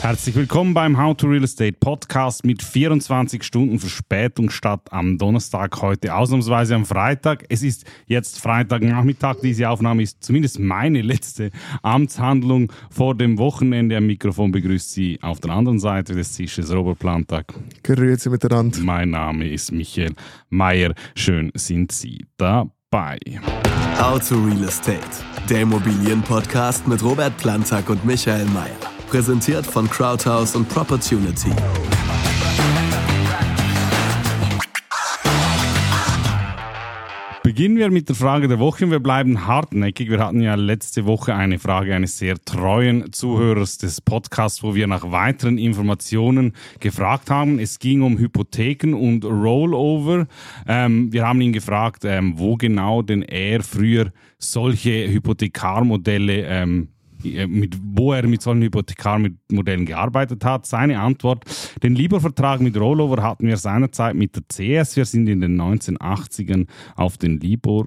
Herzlich willkommen beim How to Real Estate Podcast mit 24 Stunden Verspätung statt am Donnerstag, heute ausnahmsweise am Freitag. Es ist jetzt Freitagnachmittag. Diese Aufnahme ist zumindest meine letzte Amtshandlung vor dem Wochenende. Am Mikrofon begrüßt Sie auf der anderen Seite des Tisches Robert Plantag. Grüezi miteinander. Mein Name ist Michael Mayer. Schön sind Sie dabei. How to Real Estate, der Immobilienpodcast mit Robert Plantag und Michael Mayer. Präsentiert von Crowdhouse und Propertunity. Beginnen wir mit der Frage der Woche und wir bleiben hartnäckig. Wir hatten ja letzte Woche eine Frage eines sehr treuen Zuhörers des Podcasts, wo wir nach weiteren Informationen gefragt haben. Es ging um Hypotheken und Rollover. Ähm, wir haben ihn gefragt, ähm, wo genau denn er früher solche Hypothekarmodelle ähm, äh, mit, wo er mit solchen Hypothekarmodellen gearbeitet hat. Seine Antwort, den Libor-Vertrag mit Rollover hatten wir seinerzeit mit der CS. Wir sind in den 1980ern auf den Libor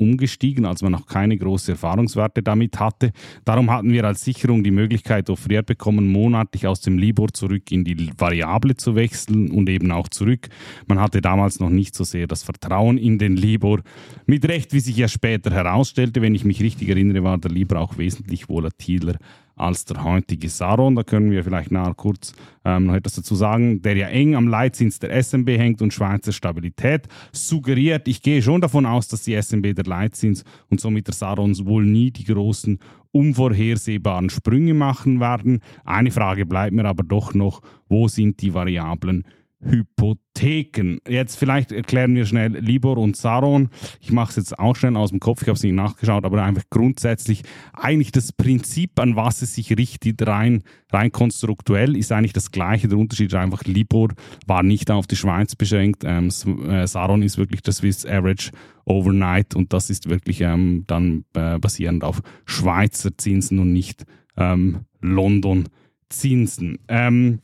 umgestiegen, als man noch keine großen Erfahrungswerte damit hatte. Darum hatten wir als Sicherung die Möglichkeit offeriert bekommen, monatlich aus dem Libor zurück in die Variable zu wechseln und eben auch zurück. Man hatte damals noch nicht so sehr das Vertrauen in den Libor. Mit Recht, wie sich ja später herausstellte, wenn ich mich richtig erinnere, war der Libor auch wesentlich volatiler als der heutige Saron. Da können wir vielleicht nachher kurz ähm, noch etwas dazu sagen, der ja eng am Leitzins der SMB hängt und Schweizer Stabilität suggeriert. Ich gehe schon davon aus, dass die SMB der Leitzins und somit der Saron wohl nie die großen unvorhersehbaren Sprünge machen werden. Eine Frage bleibt mir aber doch noch, wo sind die Variablen Hypotheken. Jetzt vielleicht erklären wir schnell Libor und Saron. Ich mache es jetzt auch schnell aus dem Kopf, ich habe es nicht nachgeschaut, aber einfach grundsätzlich eigentlich das Prinzip, an was es sich richtet, rein, rein konstruktuell, ist eigentlich das gleiche. Der Unterschied ist einfach, Libor war nicht auf die Schweiz beschränkt, ähm, äh, Saron ist wirklich das Swiss Average Overnight und das ist wirklich ähm, dann äh, basierend auf Schweizer Zinsen und nicht ähm, London Zinsen. Ähm,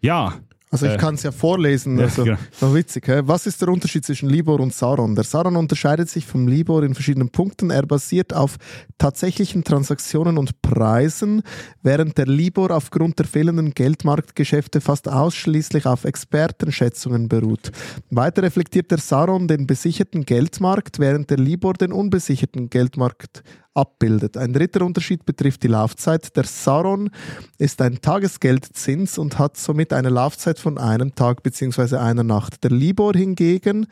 ja, also ich äh, kann es ja vorlesen, also ja, genau. witzig. Hä? Was ist der Unterschied zwischen Libor und Saron? Der Saron unterscheidet sich vom Libor in verschiedenen Punkten. Er basiert auf tatsächlichen Transaktionen und Preisen, während der Libor aufgrund der fehlenden Geldmarktgeschäfte fast ausschließlich auf Expertenschätzungen beruht. Weiter reflektiert der Saron den besicherten Geldmarkt, während der Libor den unbesicherten Geldmarkt abbildet. Ein dritter Unterschied betrifft die Laufzeit. Der Saron ist ein Tagesgeldzins und hat somit eine Laufzeit von einem Tag bzw. einer Nacht. Der Libor hingegen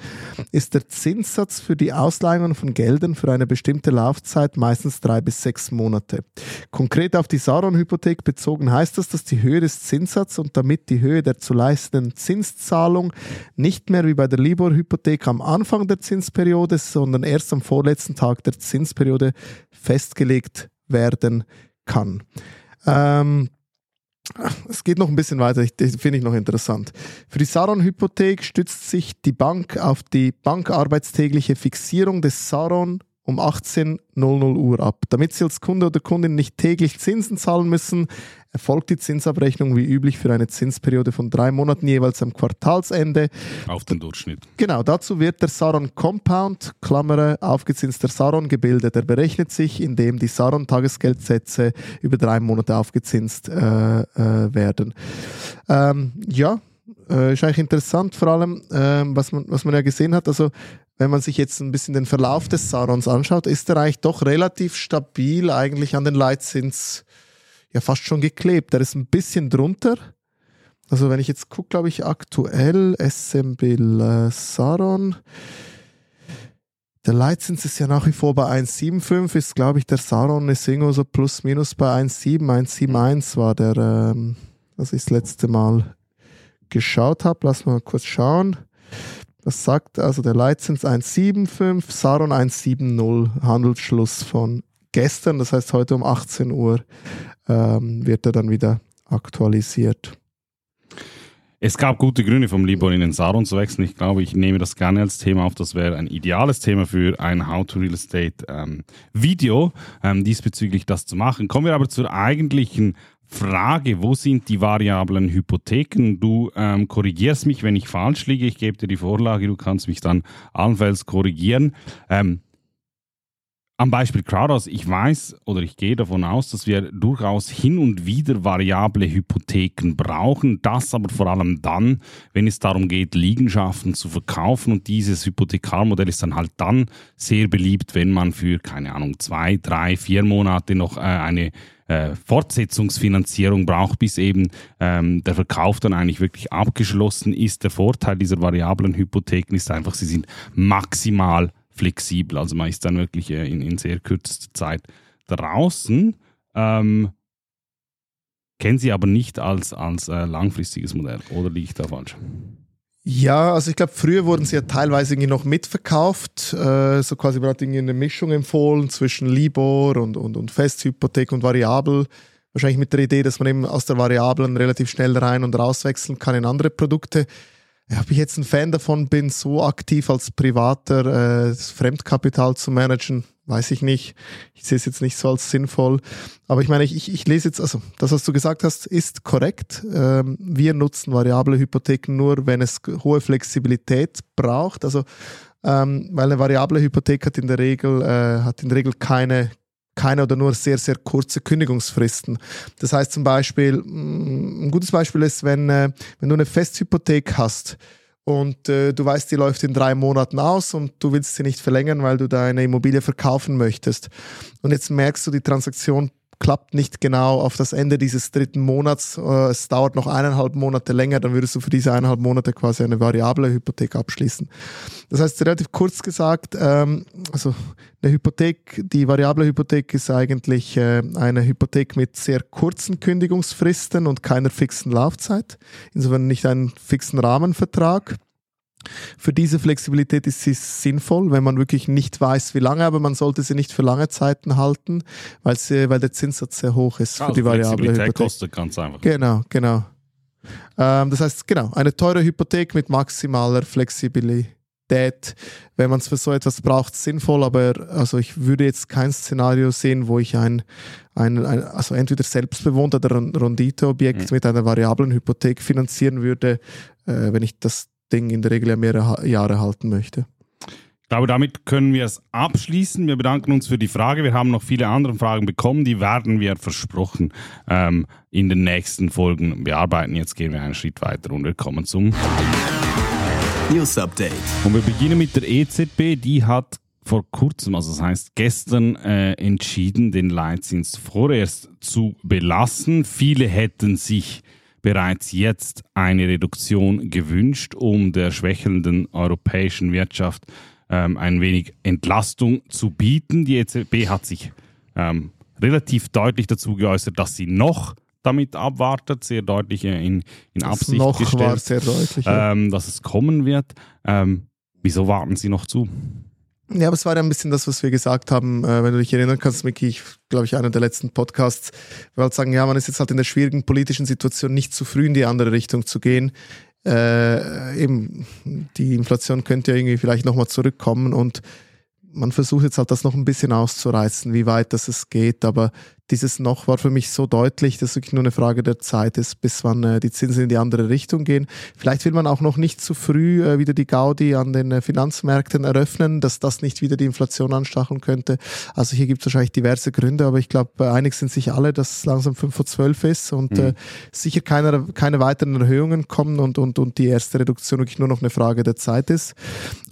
ist der Zinssatz für die Ausleihungen von Geldern für eine bestimmte Laufzeit, meistens drei bis sechs Monate. Konkret auf die Saron-Hypothek bezogen heißt das, dass die Höhe des Zinssatzes und damit die Höhe der zu leistenden Zinszahlung nicht mehr wie bei der Libor-Hypothek am Anfang der Zinsperiode, sondern erst am vorletzten Tag der Zinsperiode festgelegt werden kann. Ähm, es geht noch ein bisschen weiter, das finde ich noch interessant. Für die Saron-Hypothek stützt sich die Bank auf die bankarbeitstägliche Fixierung des Saron um 18.00 Uhr ab. Damit Sie als Kunde oder Kundin nicht täglich Zinsen zahlen müssen, erfolgt die Zinsabrechnung wie üblich für eine Zinsperiode von drei Monaten jeweils am Quartalsende. Auf den Durchschnitt. Genau, dazu wird der Saron Compound, Klammer, aufgezinster Saron gebildet. Er berechnet sich, indem die Saron Tagesgeldsätze über drei Monate aufgezinst äh, äh, werden. Ähm, ja, äh, ist eigentlich interessant, vor allem, äh, was, man, was man ja gesehen hat. Also, wenn man sich jetzt ein bisschen den Verlauf des Sarons anschaut, ist er eigentlich doch relativ stabil eigentlich an den Leitzins ja fast schon geklebt. Der ist ein bisschen drunter. Also wenn ich jetzt gucke, glaube ich, aktuell SMB äh, Saron. Der Leitzins ist ja nach wie vor bei 1,75, ist glaube ich der Saron ist irgendwo so plus minus bei 1,7, 1,71 war der, ähm, was ich das letzte Mal geschaut habe. Lass mal kurz schauen. Das sagt also der Leitzins 1,75, Saron 1,70, Handelsschluss von gestern, das heißt heute um 18 Uhr ähm, wird er dann wieder aktualisiert. Es gab gute Gründe vom Libor in den Saron zu wechseln. Ich glaube, ich nehme das gerne als Thema auf. Das wäre ein ideales Thema für ein How to Real Estate ähm, Video, ähm, diesbezüglich das zu machen. Kommen wir aber zur eigentlichen Frage, wo sind die variablen Hypotheken? Du ähm, korrigierst mich, wenn ich falsch liege. Ich gebe dir die Vorlage, du kannst mich dann allenfalls korrigieren. Ähm, am Beispiel Crowdhouse, ich weiß oder ich gehe davon aus, dass wir durchaus hin und wieder variable Hypotheken brauchen. Das aber vor allem dann, wenn es darum geht, Liegenschaften zu verkaufen. Und dieses Hypothekarmodell ist dann halt dann sehr beliebt, wenn man für, keine Ahnung, zwei, drei, vier Monate noch äh, eine äh, Fortsetzungsfinanzierung braucht, bis eben ähm, der Verkauf dann eigentlich wirklich abgeschlossen ist. Der Vorteil dieser variablen Hypotheken ist einfach, sie sind maximal flexibel. Also man ist dann wirklich äh, in, in sehr kürzester Zeit draußen. Ähm, kennen Sie aber nicht als, als äh, langfristiges Modell oder liege ich da falsch? Ja, also ich glaube, früher wurden sie ja teilweise irgendwie noch mitverkauft, äh, so quasi man hat irgendwie eine Mischung empfohlen zwischen Libor und, und, und Festhypothek und Variabel. Wahrscheinlich mit der Idee, dass man eben aus der Variablen relativ schnell rein und rauswechseln kann in andere Produkte. Ob ich jetzt ein Fan davon bin, so aktiv als Privater äh, Fremdkapital zu managen, weiß ich nicht. Ich sehe es jetzt nicht so als sinnvoll. Aber ich meine, ich, ich, ich lese jetzt, also das, was du gesagt hast, ist korrekt. Ähm, wir nutzen variable Hypotheken nur, wenn es hohe Flexibilität braucht. Also ähm, weil eine variable Hypothek hat in der Regel, äh, hat in der Regel keine keine oder nur sehr, sehr kurze Kündigungsfristen. Das heißt zum Beispiel, mm, ein gutes Beispiel ist, wenn, äh, wenn du eine Festhypothek hast und äh, du weißt, die läuft in drei Monaten aus und du willst sie nicht verlängern, weil du deine Immobilie verkaufen möchtest. Und jetzt merkst du, die Transaktion klappt nicht genau auf das Ende dieses dritten Monats, äh, es dauert noch eineinhalb Monate länger, dann würdest du für diese eineinhalb Monate quasi eine variable Hypothek abschließen. Das heißt, relativ kurz gesagt, ähm, also eine Hypothek, die variable Hypothek ist eigentlich äh, eine Hypothek mit sehr kurzen Kündigungsfristen und keiner fixen Laufzeit, insofern nicht einen fixen Rahmenvertrag. Für diese Flexibilität ist sie sinnvoll, wenn man wirklich nicht weiß, wie lange, aber man sollte sie nicht für lange Zeiten halten, weil, sie, weil der Zinssatz sehr hoch ist also für die variable Hypothek. kostet ganz einfach. Genau, genau. Ähm, das heißt, genau, eine teure Hypothek mit maximaler Flexibilität. Wenn man es für so etwas braucht, sinnvoll, aber also ich würde jetzt kein Szenario sehen, wo ich ein, ein, ein also entweder selbstbewohnt oder ein Renditeobjekt mhm. mit einer variablen Hypothek finanzieren würde, äh, wenn ich das Ding in der Regel ja mehrere Jahre halten möchte. Ich glaube, damit können wir es abschließen. Wir bedanken uns für die Frage. Wir haben noch viele andere Fragen bekommen. Die werden wir versprochen ähm, in den nächsten Folgen bearbeiten. Jetzt gehen wir einen Schritt weiter und wir kommen zum News Update. Und wir beginnen mit der EZB. Die hat vor kurzem, also das heißt gestern, äh, entschieden, den Leitzins vorerst zu belassen. Viele hätten sich bereits jetzt eine Reduktion gewünscht, um der schwächelnden europäischen Wirtschaft ähm, ein wenig Entlastung zu bieten. Die EZB hat sich ähm, relativ deutlich dazu geäußert, dass sie noch damit abwartet, sehr deutlich in, in Absicht noch gestellt, war sehr deutlich, ja. ähm, dass es kommen wird. Ähm, wieso warten Sie noch zu? Ja, aber es war ja ein bisschen das, was wir gesagt haben, äh, wenn du dich erinnern kannst, Miki, ich glaube ich, einer der letzten Podcasts, wir halt sagen, ja, man ist jetzt halt in der schwierigen politischen Situation, nicht zu früh in die andere Richtung zu gehen. Äh, eben, die Inflation könnte ja irgendwie vielleicht nochmal zurückkommen und man versucht jetzt halt das noch ein bisschen auszureißen, wie weit das es geht, aber dieses noch war für mich so deutlich, dass es wirklich nur eine Frage der Zeit ist, bis wann äh, die Zinsen in die andere Richtung gehen. Vielleicht will man auch noch nicht zu früh äh, wieder die Gaudi an den äh, Finanzmärkten eröffnen, dass das nicht wieder die Inflation anstacheln könnte. Also hier gibt es wahrscheinlich diverse Gründe, aber ich glaube, einig sind sich alle, dass es langsam 5 vor 12 ist und mhm. äh, sicher keine, keine weiteren Erhöhungen kommen und, und, und die erste Reduktion wirklich nur noch eine Frage der Zeit ist.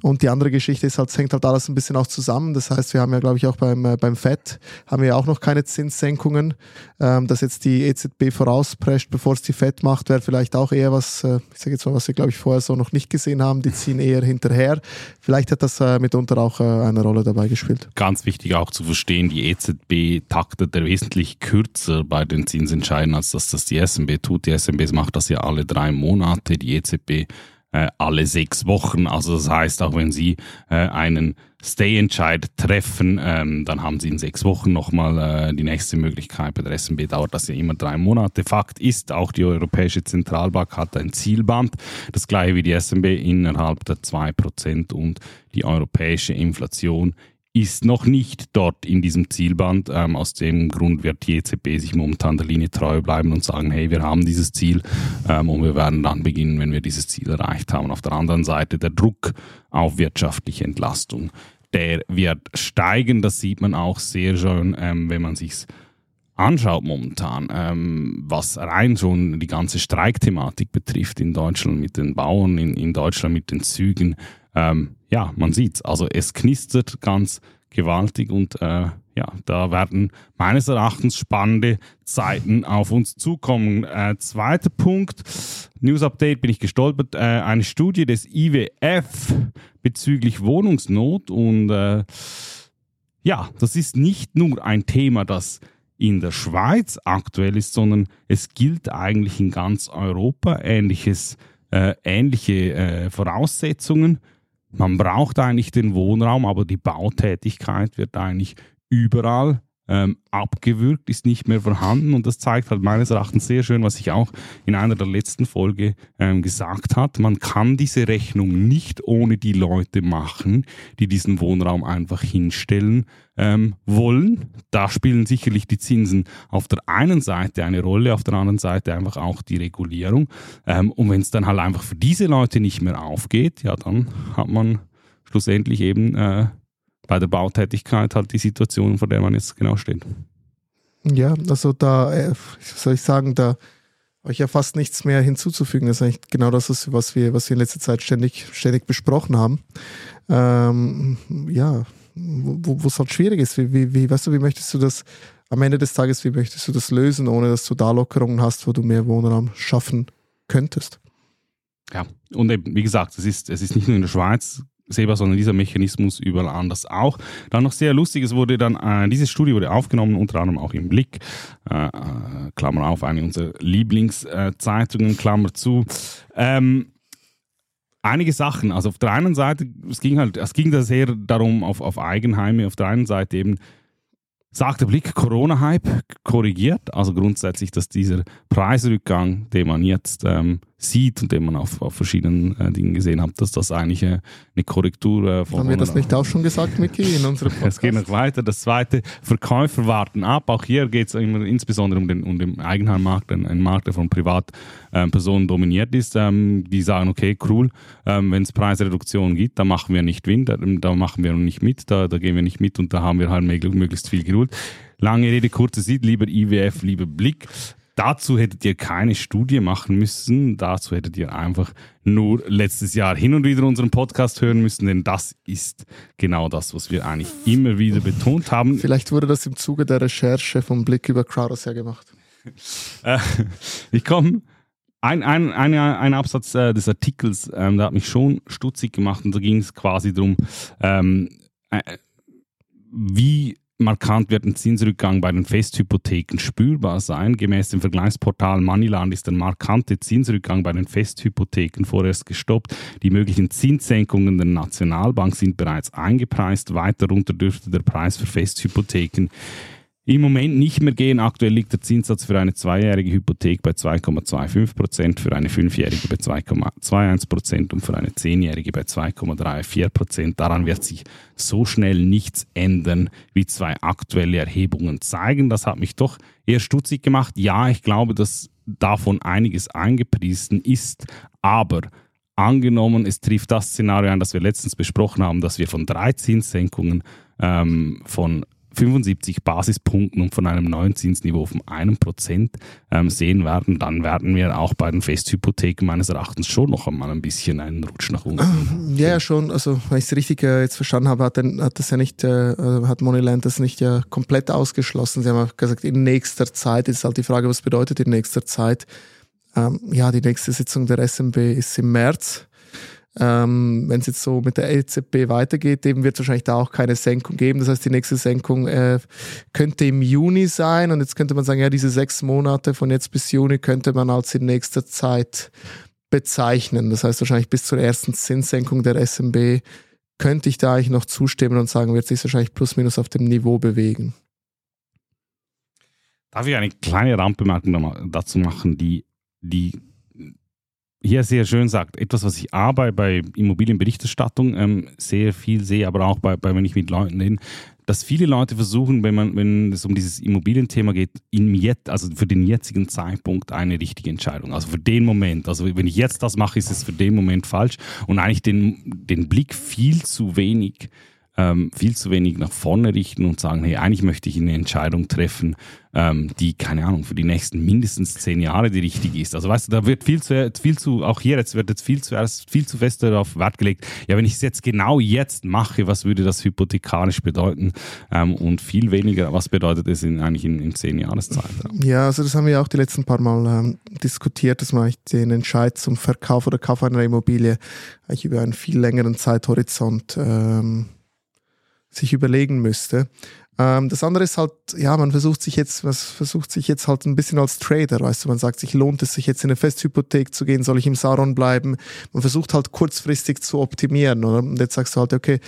Und die andere Geschichte ist halt, es hängt halt alles ein bisschen auch zusammen. Das heißt, wir haben ja, glaube ich, auch beim, äh, beim FED haben wir ja auch noch keine Zinsen Zinssenkungen. Ähm, dass jetzt die EZB vorausprescht, bevor es die FED macht, wäre vielleicht auch eher was, äh, ich sage jetzt mal, was wir, glaube ich, vorher so noch nicht gesehen haben. Die ziehen eher hinterher. Vielleicht hat das äh, mitunter auch äh, eine Rolle dabei gespielt. Ganz wichtig auch zu verstehen, die EZB taktet er wesentlich kürzer bei den Zinsentscheiden, als dass das die SMB tut. Die SMB macht das ja alle drei Monate, die EZB äh, alle sechs Wochen. Also das heißt, auch wenn Sie äh, einen Stay-Entscheid treffen, ähm, dann haben Sie in sechs Wochen nochmal äh, die nächste Möglichkeit. Bei der SMB dauert das ja immer drei Monate. Fakt ist, auch die Europäische Zentralbank hat ein Zielband, das gleiche wie die SMB innerhalb der zwei Prozent und die europäische Inflation ist noch nicht dort in diesem Zielband. Ähm, aus dem Grund wird die EZB sich momentan der Linie treu bleiben und sagen, hey, wir haben dieses Ziel ähm, und wir werden dann beginnen, wenn wir dieses Ziel erreicht haben. Auf der anderen Seite der Druck auf wirtschaftliche Entlastung der wird steigen. Das sieht man auch sehr schön, ähm, wenn man sich anschaut momentan, ähm, was rein schon die ganze Streikthematik betrifft in Deutschland mit den Bauern, in, in Deutschland mit den Zügen. Ähm, ja, man sieht's. Also es knistert ganz gewaltig und äh, ja, da werden meines Erachtens spannende Zeiten auf uns zukommen. Äh, zweiter Punkt, News Update bin ich gestolpert, äh, eine Studie des IWF bezüglich Wohnungsnot und äh, ja, das ist nicht nur ein Thema, das in der Schweiz aktuell ist, sondern es gilt eigentlich in ganz Europa ähnliches, äh, ähnliche äh, Voraussetzungen. Man braucht eigentlich den Wohnraum, aber die Bautätigkeit wird eigentlich überall ähm, abgewürgt, ist nicht mehr vorhanden und das zeigt halt meines Erachtens sehr schön, was ich auch in einer der letzten Folge ähm, gesagt hat. Man kann diese Rechnung nicht ohne die Leute machen, die diesen Wohnraum einfach hinstellen ähm, wollen. Da spielen sicherlich die Zinsen auf der einen Seite eine Rolle, auf der anderen Seite einfach auch die Regulierung. Ähm, und wenn es dann halt einfach für diese Leute nicht mehr aufgeht, ja, dann hat man schlussendlich eben äh, bei der Bautätigkeit halt die Situation, vor der man jetzt genau steht. Ja, also da, äh, soll ich sagen, da habe ich ja fast nichts mehr hinzuzufügen. Das ist eigentlich genau das, was wir, was wir in letzter Zeit ständig, ständig besprochen haben. Ähm, ja, wo es halt schwierig ist. Wie, wie, wie, weißt du, wie möchtest du das am Ende des Tages, wie möchtest du das lösen, ohne dass du da Lockerungen hast, wo du mehr Wohnraum schaffen könntest? Ja, und eben, wie gesagt, es ist, es ist nicht nur in der Schweiz sehbar, sondern dieser Mechanismus überall anders auch. Dann noch sehr lustig, es wurde dann, äh, diese Studie wurde aufgenommen, unter anderem auch im Blick, äh, äh Klammer auf, eine unserer Lieblingszeitungen, Klammer zu. Ähm, einige Sachen, also auf der einen Seite, es ging halt, es ging da sehr darum, auf, auf Eigenheime, auf der einen Seite eben, sagt der Blick, Corona-Hype korrigiert, also grundsätzlich, dass dieser Preisrückgang, den man jetzt ähm, sieht und den man auf, auf verschiedenen äh, Dingen gesehen hat, dass das eigentlich äh, eine Korrektur äh, von. Haben wir das nicht auch schon gesagt, Micky, in unserem Podcast? es geht noch weiter. Das zweite, Verkäufer warten ab. Auch hier geht es immer insbesondere um den, um den Eigenheimmarkt, ein, ein Markt, der von Privatpersonen dominiert ist. Ähm, die sagen, okay, cool, ähm, wenn es Preisreduktionen gibt, da machen wir nicht Wind, da, da machen wir nicht mit, da, da gehen wir nicht mit und da haben wir halt möglichst viel Geduld. Lange Rede, kurze Sicht, lieber IWF, lieber Blick. Dazu hättet ihr keine Studie machen müssen. Dazu hättet ihr einfach nur letztes Jahr hin und wieder unseren Podcast hören müssen, denn das ist genau das, was wir eigentlich immer wieder betont haben. Vielleicht wurde das im Zuge der Recherche vom Blick über Crowders ja gemacht. Äh, ich komme. Ein, ein, ein, ein Absatz äh, des Artikels, ähm, der hat mich schon stutzig gemacht und da ging es quasi darum, ähm, äh, wie markant wird ein Zinsrückgang bei den Festhypotheken spürbar sein. Gemäß dem Vergleichsportal Moneyland ist ein markanter Zinsrückgang bei den Festhypotheken vorerst gestoppt. Die möglichen Zinssenkungen der Nationalbank sind bereits eingepreist. Weiter runter dürfte der Preis für Festhypotheken im Moment nicht mehr gehen. Aktuell liegt der Zinssatz für eine zweijährige Hypothek bei 2,25 Prozent, für eine fünfjährige bei 2,21 Prozent und für eine zehnjährige bei 2,34 Prozent. Daran wird sich so schnell nichts ändern, wie zwei aktuelle Erhebungen zeigen. Das hat mich doch eher stutzig gemacht. Ja, ich glaube, dass davon einiges eingepriesen ist, aber angenommen, es trifft das Szenario ein, das wir letztens besprochen haben, dass wir von drei Zinssenkungen ähm, von 75 Basispunkten und von einem neuen Zinsniveau von einem Prozent ähm, sehen werden, dann werden wir auch bei den Festhypotheken meines Erachtens schon noch einmal ein bisschen einen Rutsch nach unten. Ja, ja schon. Also, wenn ich es richtig äh, jetzt verstanden habe, hat, hat das ja nicht, äh, äh, hat Moneyland das nicht ja komplett ausgeschlossen. Sie haben gesagt, in nächster Zeit. Ist halt die Frage, was bedeutet in nächster Zeit? Ähm, ja, die nächste Sitzung der SMB ist im März. Ähm, Wenn es jetzt so mit der EZB weitergeht, dem wird es wahrscheinlich da auch keine Senkung geben. Das heißt, die nächste Senkung äh, könnte im Juni sein. Und jetzt könnte man sagen, ja, diese sechs Monate von jetzt bis Juni könnte man als in nächster Zeit bezeichnen. Das heißt, wahrscheinlich bis zur ersten Zinssenkung der SMB könnte ich da eigentlich noch zustimmen und sagen, wird sich wahrscheinlich plus minus auf dem Niveau bewegen. Darf ich eine kleine Randbemerkung dazu machen, die, die hier sehr schön sagt, etwas, was ich A bei, Immobilienberichterstattung ähm, sehr viel sehe, aber auch bei, bei wenn ich mit Leuten rede, dass viele Leute versuchen, wenn man, wenn es um dieses Immobilienthema geht, im Jetzt, also für den jetzigen Zeitpunkt eine richtige Entscheidung. Also für den Moment. Also wenn ich jetzt das mache, ist es für den Moment falsch und eigentlich den, den Blick viel zu wenig ähm, viel zu wenig nach vorne richten und sagen, hey, eigentlich möchte ich eine Entscheidung treffen, ähm, die, keine Ahnung, für die nächsten mindestens zehn Jahre die richtige ist. Also weißt du, da wird viel zu, viel zu, auch hier jetzt wird jetzt viel zu, viel zu fest darauf Wert gelegt, ja, wenn ich es jetzt genau jetzt mache, was würde das hypothekarisch bedeuten? Ähm, und viel weniger, was bedeutet es in, eigentlich in, in zehn Jahreszeit? Ja, also das haben wir auch die letzten paar Mal ähm, diskutiert, dass man den Entscheid zum Verkauf oder Kauf einer Immobilie eigentlich über einen viel längeren Zeithorizont ähm, sich überlegen müsste. Ähm, das andere ist halt, ja, man versucht sich jetzt, was versucht sich jetzt halt ein bisschen als Trader, weißt du, man sagt sich, lohnt es sich jetzt in eine Festhypothek zu gehen, soll ich im Saron bleiben? Man versucht halt kurzfristig zu optimieren, oder? Und jetzt sagst du halt, okay,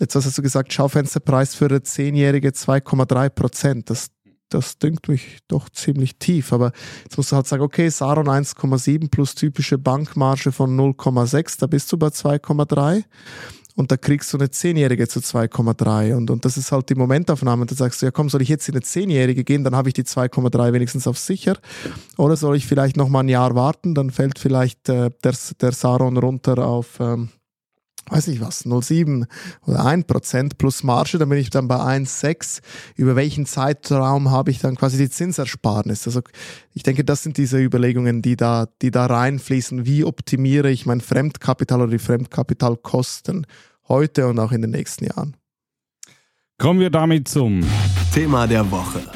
jetzt hast du gesagt, Schaufensterpreis für eine Zehnjährige 2,3 Prozent. Das, das dünkt mich doch ziemlich tief. Aber jetzt musst du halt sagen, okay, Saron 1,7 plus typische Bankmarge von 0,6, da bist du bei 2,3 und da kriegst du eine Zehnjährige zu 2,3 und, und das ist halt die Momentaufnahme. Da sagst du, ja komm, soll ich jetzt in eine Zehnjährige gehen, dann habe ich die 2,3 wenigstens auf sicher. Oder soll ich vielleicht noch mal ein Jahr warten, dann fällt vielleicht äh, der, der Saron runter auf... Ähm, weiß nicht was, 0,7 oder 1% plus Marge, dann bin ich dann bei 1,6. Über welchen Zeitraum habe ich dann quasi die Zinsersparnis? Also ich denke, das sind diese Überlegungen, die da, die da reinfließen. Wie optimiere ich mein Fremdkapital oder die Fremdkapitalkosten heute und auch in den nächsten Jahren? Kommen wir damit zum Thema der Woche.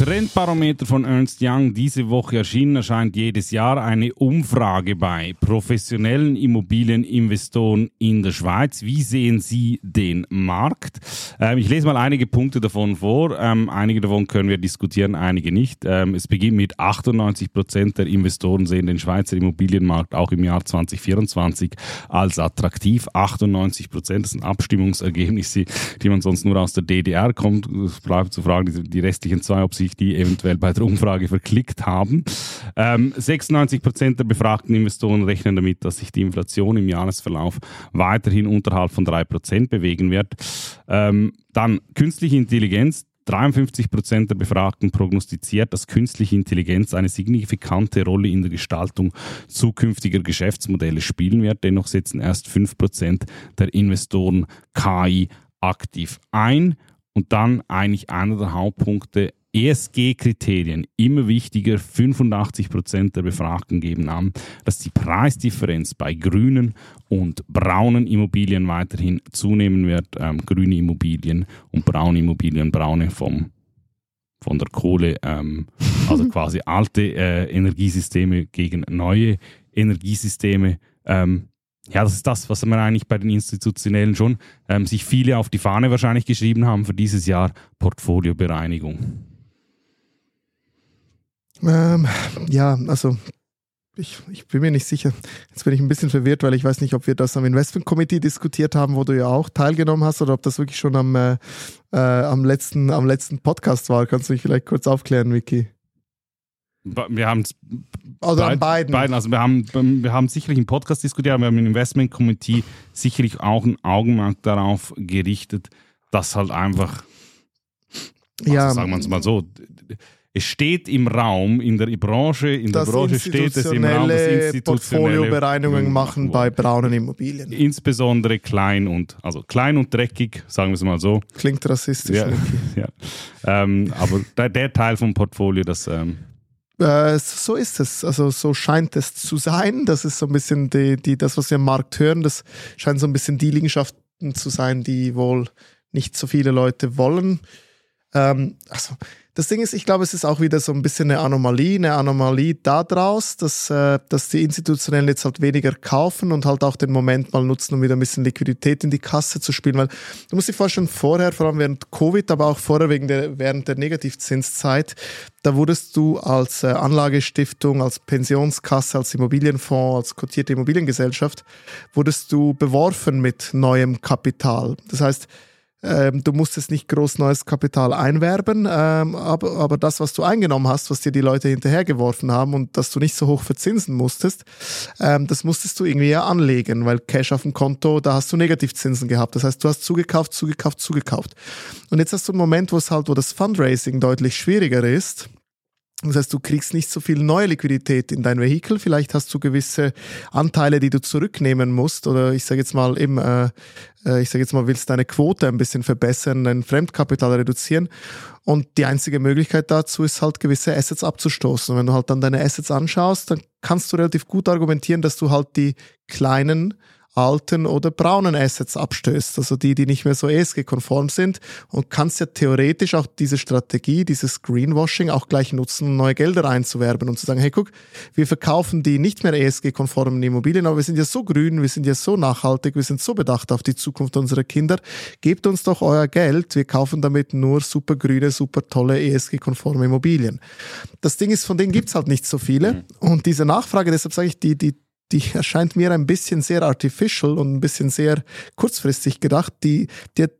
Trendbarometer von Ernst Young diese Woche erschienen, erscheint jedes Jahr eine Umfrage bei professionellen Immobilieninvestoren in der Schweiz. Wie sehen Sie den Markt? Ähm, ich lese mal einige Punkte davon vor. Ähm, einige davon können wir diskutieren, einige nicht. Ähm, es beginnt mit 98 Prozent der Investoren sehen den Schweizer Immobilienmarkt auch im Jahr 2024 als attraktiv. 98 Prozent, das sind Abstimmungsergebnisse, die man sonst nur aus der DDR kommt. Es bleibt zu fragen, die, restlichen zwei, ob sie sich die eventuell bei der Umfrage verklickt haben. Ähm, 96 Prozent der befragten Investoren rechnen damit, dass sich die Inflation im Jahresverlauf weiterhin unterhalb von drei Prozent bewegen wird. Ähm, dann künstliche Intelligenz. 53 Prozent der Befragten prognostiziert, dass künstliche Intelligenz eine signifikante Rolle in der Gestaltung zukünftiger Geschäftsmodelle spielen wird. Dennoch setzen erst 5 Prozent der Investoren KI aktiv ein. Und dann eigentlich einer der Hauptpunkte, ESG-Kriterien immer wichtiger. 85 Prozent der Befragten geben an, dass die Preisdifferenz bei grünen und braunen Immobilien weiterhin zunehmen wird. Ähm, grüne Immobilien und braune Immobilien, braune vom von der Kohle, ähm, also quasi alte äh, Energiesysteme gegen neue Energiesysteme. Ähm, ja, das ist das, was man eigentlich bei den Institutionellen schon ähm, sich viele auf die Fahne wahrscheinlich geschrieben haben für dieses Jahr Portfoliobereinigung. Ähm, ja, also ich, ich bin mir nicht sicher. Jetzt bin ich ein bisschen verwirrt, weil ich weiß nicht, ob wir das am Investment Committee diskutiert haben, wo du ja auch teilgenommen hast, oder ob das wirklich schon am, äh, äh, am, letzten, am letzten Podcast war. Kannst du mich vielleicht kurz aufklären, Vicky? Wir haben es also beid, beiden. beiden. Also wir haben, wir haben sicherlich einen Podcast diskutiert, aber wir haben im Investment Committee sicherlich auch ein Augenmerk darauf gerichtet, dass halt einfach, ja, also sagen wir es mal so, es steht im Raum, in der Branche, in der Branche steht es im Raum, dass institutionelle Portfoliobereinigungen machen bei braunen Immobilien. Insbesondere klein und, also klein und dreckig, sagen wir es mal so. Klingt rassistisch. Ja, ja. Ähm, aber der, der, Teil vom Portfolio, das... Ähm, äh, so ist es. Also so scheint es zu sein. Das ist so ein bisschen die, die, das, was wir am Markt hören. Das scheint so ein bisschen die Liegenschaften zu sein, die wohl nicht so viele Leute wollen. Ähm, also das Ding ist, ich glaube, es ist auch wieder so ein bisschen eine Anomalie, eine Anomalie daraus, dass, äh, dass die Institutionellen jetzt halt weniger kaufen und halt auch den Moment mal nutzen, um wieder ein bisschen Liquidität in die Kasse zu spielen. Weil du musst dir vorstellen, vorher, vor allem während Covid, aber auch vorher wegen der, während der Negativzinszeit, da wurdest du als äh, Anlagestiftung, als Pensionskasse, als Immobilienfonds, als kotierte Immobiliengesellschaft, wurdest du beworfen mit neuem Kapital. Das heißt, ähm, du musstest nicht groß neues Kapital einwerben, ähm, aber, aber das, was du eingenommen hast, was dir die Leute hinterhergeworfen haben und dass du nicht so hoch verzinsen musstest, ähm, das musstest du irgendwie ja anlegen, weil Cash auf dem Konto, da hast du Negativzinsen gehabt. Das heißt, du hast zugekauft, zugekauft, zugekauft. Und jetzt hast du einen Moment, wo es halt, wo das Fundraising deutlich schwieriger ist Das heißt, du kriegst nicht so viel neue Liquidität in dein Vehikel. Vielleicht hast du gewisse Anteile, die du zurücknehmen musst. Oder ich sage jetzt mal eben, äh, äh, ich sage jetzt mal, willst deine Quote ein bisschen verbessern, dein Fremdkapital reduzieren. Und die einzige Möglichkeit dazu ist halt gewisse Assets abzustoßen. Und wenn du halt dann deine Assets anschaust, dann kannst du relativ gut argumentieren, dass du halt die kleinen alten oder braunen Assets abstößt, also die, die nicht mehr so ESG-konform sind. Und kannst ja theoretisch auch diese Strategie, dieses Greenwashing auch gleich nutzen, um neue Gelder einzuwerben und zu sagen, hey guck, wir verkaufen die nicht mehr ESG-konformen Immobilien, aber wir sind ja so grün, wir sind ja so nachhaltig, wir sind so bedacht auf die Zukunft unserer Kinder, gebt uns doch euer Geld, wir kaufen damit nur super grüne, super tolle ESG-konforme Immobilien. Das Ding ist, von denen gibt's halt nicht so viele mhm. und diese Nachfrage, deshalb sage ich, die, die die erscheint mir ein bisschen sehr artificial und ein bisschen sehr kurzfristig gedacht. Die, die hat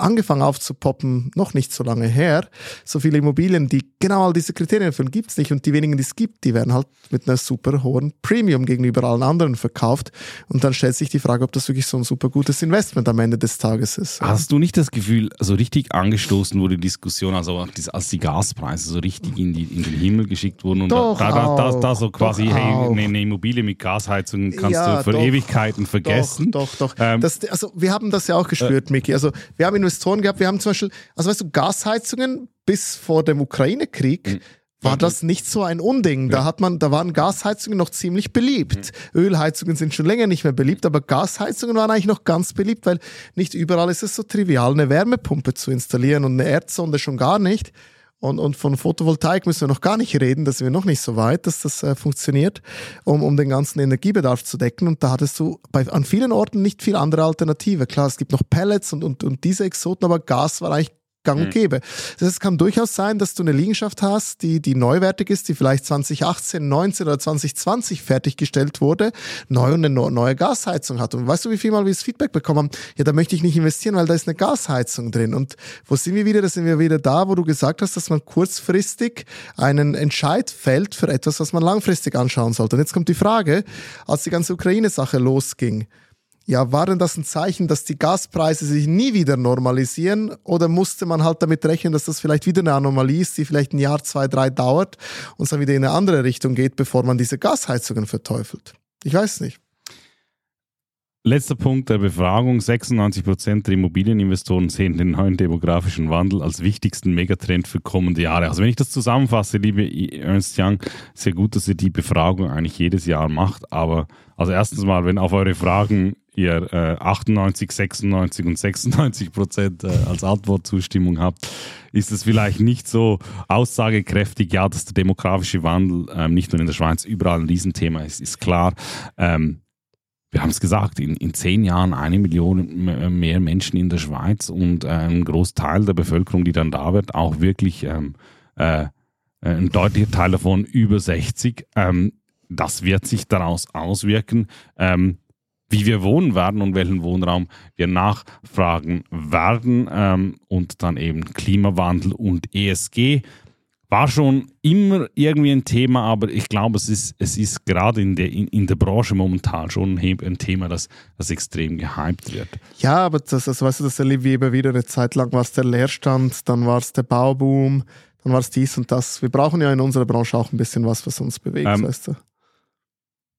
angefangen aufzupoppen, noch nicht so lange her. So viele Immobilien, die genau all diese Kriterien erfüllen, gibt es nicht. Und die wenigen, die es gibt, die werden halt mit einer super hohen Premium gegenüber allen anderen verkauft. Und dann stellt sich die Frage, ob das wirklich so ein super gutes Investment am Ende des Tages ist. Hast du nicht das Gefühl, so richtig angestoßen wurde die Diskussion, also als die Gaspreise so richtig in, die, in den Himmel geschickt wurden und doch da, da, da, da, so quasi, hey, eine, eine, Immobilie mit Gasheizung kannst ja, du für doch, Ewigkeiten vergessen. Doch, doch, doch. Ähm, das, also wir haben das ja auch gespürt, äh, Miki. Also wir haben Investoren gehabt, wir haben zum Beispiel, also weißt du, Gasheizungen bis vor dem Ukraine-Krieg. Mhm war das nicht so ein Unding. Da hat man, da waren Gasheizungen noch ziemlich beliebt. Mhm. Ölheizungen sind schon länger nicht mehr beliebt, aber Gasheizungen waren eigentlich noch ganz beliebt, weil nicht überall ist es so trivial, eine Wärmepumpe zu installieren und eine Erdsonde schon gar nicht. Und, und von Photovoltaik müssen wir noch gar nicht reden, da sind wir noch nicht so weit, dass das äh, funktioniert, um, um den ganzen Energiebedarf zu decken. Und da hattest du bei, an vielen Orten nicht viel andere Alternative. Klar, es gibt noch Pellets und, und, und diese Exoten, aber Gas war eigentlich gang und mhm. gäbe. Das heißt, es kann durchaus sein, dass du eine Liegenschaft hast, die, die neuwertig ist, die vielleicht 2018, 19 oder 2020 fertiggestellt wurde, neu und eine neue Gasheizung hat. Und weißt du, wie viel mal wir das Feedback bekommen haben? Ja, da möchte ich nicht investieren, weil da ist eine Gasheizung drin. Und wo sind wir wieder? Da sind wir wieder da, wo du gesagt hast, dass man kurzfristig einen Entscheid fällt für etwas, was man langfristig anschauen sollte. Und jetzt kommt die Frage, als die ganze Ukraine-Sache losging, ja, war denn das ein Zeichen, dass die Gaspreise sich nie wieder normalisieren oder musste man halt damit rechnen, dass das vielleicht wieder eine Anomalie ist, die vielleicht ein Jahr, zwei, drei dauert und es dann wieder in eine andere Richtung geht, bevor man diese Gasheizungen verteufelt? Ich weiß nicht. Letzter Punkt der Befragung. 96 Prozent der Immobilieninvestoren sehen den neuen demografischen Wandel als wichtigsten Megatrend für kommende Jahre. Also wenn ich das zusammenfasse, liebe Ernst Young, sehr gut, dass ihr die Befragung eigentlich jedes Jahr macht. Aber also erstens mal, wenn auf eure Fragen ihr äh, 98, 96 und 96 Prozent äh, als Antwortzustimmung habt, ist es vielleicht nicht so aussagekräftig, ja, dass der demografische Wandel ähm, nicht nur in der Schweiz überall ein Riesenthema ist, ist klar. Ähm, wir haben es gesagt, in, in zehn Jahren eine Million mehr Menschen in der Schweiz und äh, ein Großteil der Bevölkerung, die dann da wird, auch wirklich ähm, äh, ein deutlicher Teil davon über 60. Ähm, das wird sich daraus auswirken. Ähm, wie wir wohnen werden und welchen Wohnraum wir nachfragen werden ähm, und dann eben Klimawandel und ESG war schon immer irgendwie ein Thema, aber ich glaube, es ist, es ist gerade in der, in, in der Branche momentan schon ein Thema, das, das extrem gehypt wird. Ja, aber das, das weißt du, das erleben wir immer wieder. Eine Zeit lang war es der Leerstand, dann war es der Bauboom, dann war es dies und das. Wir brauchen ja in unserer Branche auch ein bisschen was, was uns bewegt, ähm, weißt du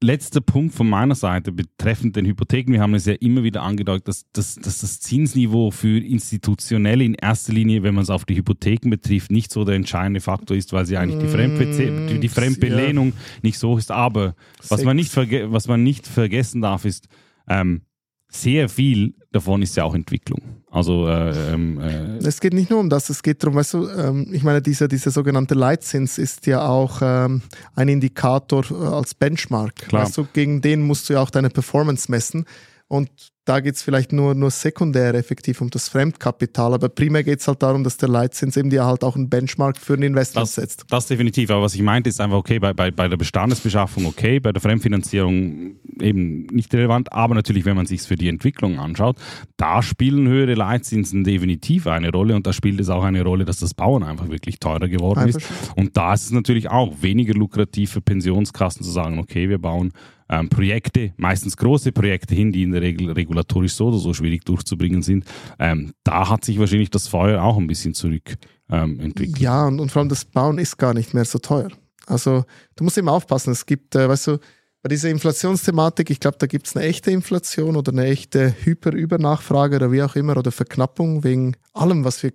letzter Punkt von meiner Seite betreffend den Hypotheken. Wir haben es ja immer wieder angedeutet, dass, dass, dass das Zinsniveau für institutionell in erster Linie, wenn man es auf die Hypotheken betrifft, nicht so der entscheidende Faktor ist, weil sie eigentlich die, Fremdbe die, die Fremdbelehnung ja. nicht so ist. Aber was man nicht, was man nicht vergessen darf, ist, ähm, sehr viel davon ist ja auch Entwicklung. Also äh, ähm, äh es geht nicht nur um das, es geht darum, weißt du, ähm, ich meine, dieser, dieser sogenannte Leitzins ist ja auch ähm, ein Indikator äh, als Benchmark. Klar. Weißt du, gegen den musst du ja auch deine Performance messen. Und da geht es vielleicht nur, nur sekundär effektiv um das Fremdkapital, aber primär geht es halt darum, dass der Leitzins eben dir halt auch einen Benchmark für ein Investment das, setzt. Das definitiv, aber was ich meinte ist einfach, okay, bei, bei, bei der Bestandesbeschaffung okay, bei der Fremdfinanzierung eben nicht relevant, aber natürlich, wenn man sich für die Entwicklung anschaut, da spielen höhere Leitzinsen definitiv eine Rolle und da spielt es auch eine Rolle, dass das Bauen einfach wirklich teurer geworden ist. Und da ist es natürlich auch weniger lukrativ für Pensionskassen zu sagen, okay, wir bauen ähm, Projekte, meistens große Projekte hin, die in der Regel regulatorisch so oder so schwierig durchzubringen sind. Ähm, da hat sich wahrscheinlich das Feuer auch ein bisschen zurück ähm. Ja, und, und vor allem das Bauen ist gar nicht mehr so teuer. Also du musst immer aufpassen, es gibt, äh, weißt du, bei dieser Inflationsthematik, ich glaube, da gibt es eine echte Inflation oder eine echte Hyperübernachfrage oder wie auch immer oder Verknappung wegen allem, was wir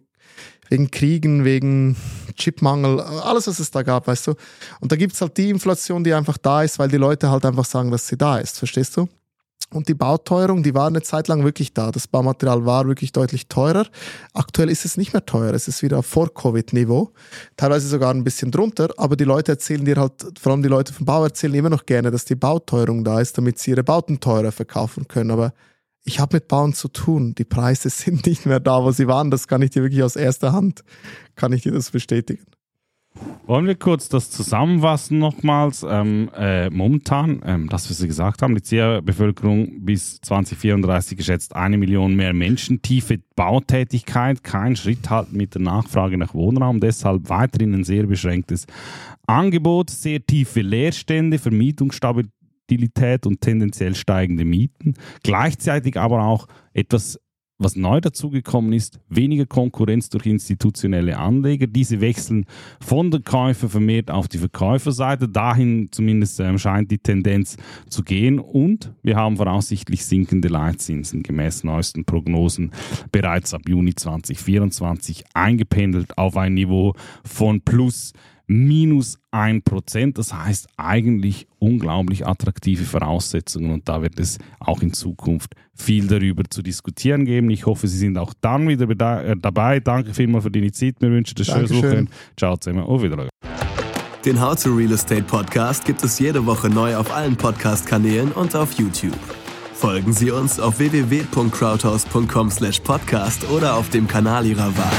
wegen Kriegen, wegen Chipmangel, alles, was es da gab, weißt du. Und da gibt es halt die Inflation, die einfach da ist, weil die Leute halt einfach sagen, dass sie da ist, verstehst du? Und die Bauteuerung, die war eine Zeit lang wirklich da. Das Baumaterial war wirklich deutlich teurer. Aktuell ist es nicht mehr teuer. Es ist wieder auf Vor-Covid-Niveau. Teilweise sogar ein bisschen drunter. Aber die Leute erzählen dir halt, vor allem die Leute vom Bau erzählen immer noch gerne, dass die Bauteuerung da ist, damit sie ihre Bauten teurer verkaufen können. Aber ich habe mit Bauen zu tun. Die Preise sind nicht mehr da, wo sie waren. Das kann ich dir wirklich aus erster Hand, kann ich dir das bestätigen. Wollen wir kurz das zusammenfassen nochmals? Ähm, äh, momentan, ähm, das wir Sie gesagt haben, die CEA-Bevölkerung bis 2034 geschätzt eine Million mehr Menschen, tiefe Bautätigkeit, kein Schritt halt mit der Nachfrage nach Wohnraum, deshalb weiterhin ein sehr beschränktes Angebot, sehr tiefe Leerstände, Vermietungsstabilität Volatilität und tendenziell steigende Mieten. Gleichzeitig aber auch etwas was neu dazugekommen ist, weniger Konkurrenz durch institutionelle Anleger. Diese wechseln von der Käufer vermehrt auf die Verkäuferseite. Dahin zumindest ähm, scheint die Tendenz zu gehen. Und wir haben voraussichtlich sinkende Leitzinsen gemäß neuesten Prognosen bereits ab Juni 2024 eingependelt auf ein Niveau von plus minus 1%. Das heißt eigentlich unglaublich attraktive Voraussetzungen und da wird es auch in Zukunft viel darüber zu diskutieren geben. Ich hoffe, Sie sind auch dann wieder äh, dabei. Danke vielmals für die Zeit. Wir wünschen dir schönes Wochenende. Ciao zusammen. Auf Wiedersehen. Den How to Real Estate Podcast gibt es jede Woche neu auf allen Podcast-Kanälen und auf YouTube. Folgen Sie uns auf www.crowdhouse.com/podcast oder auf dem Kanal Ihrer Wahl.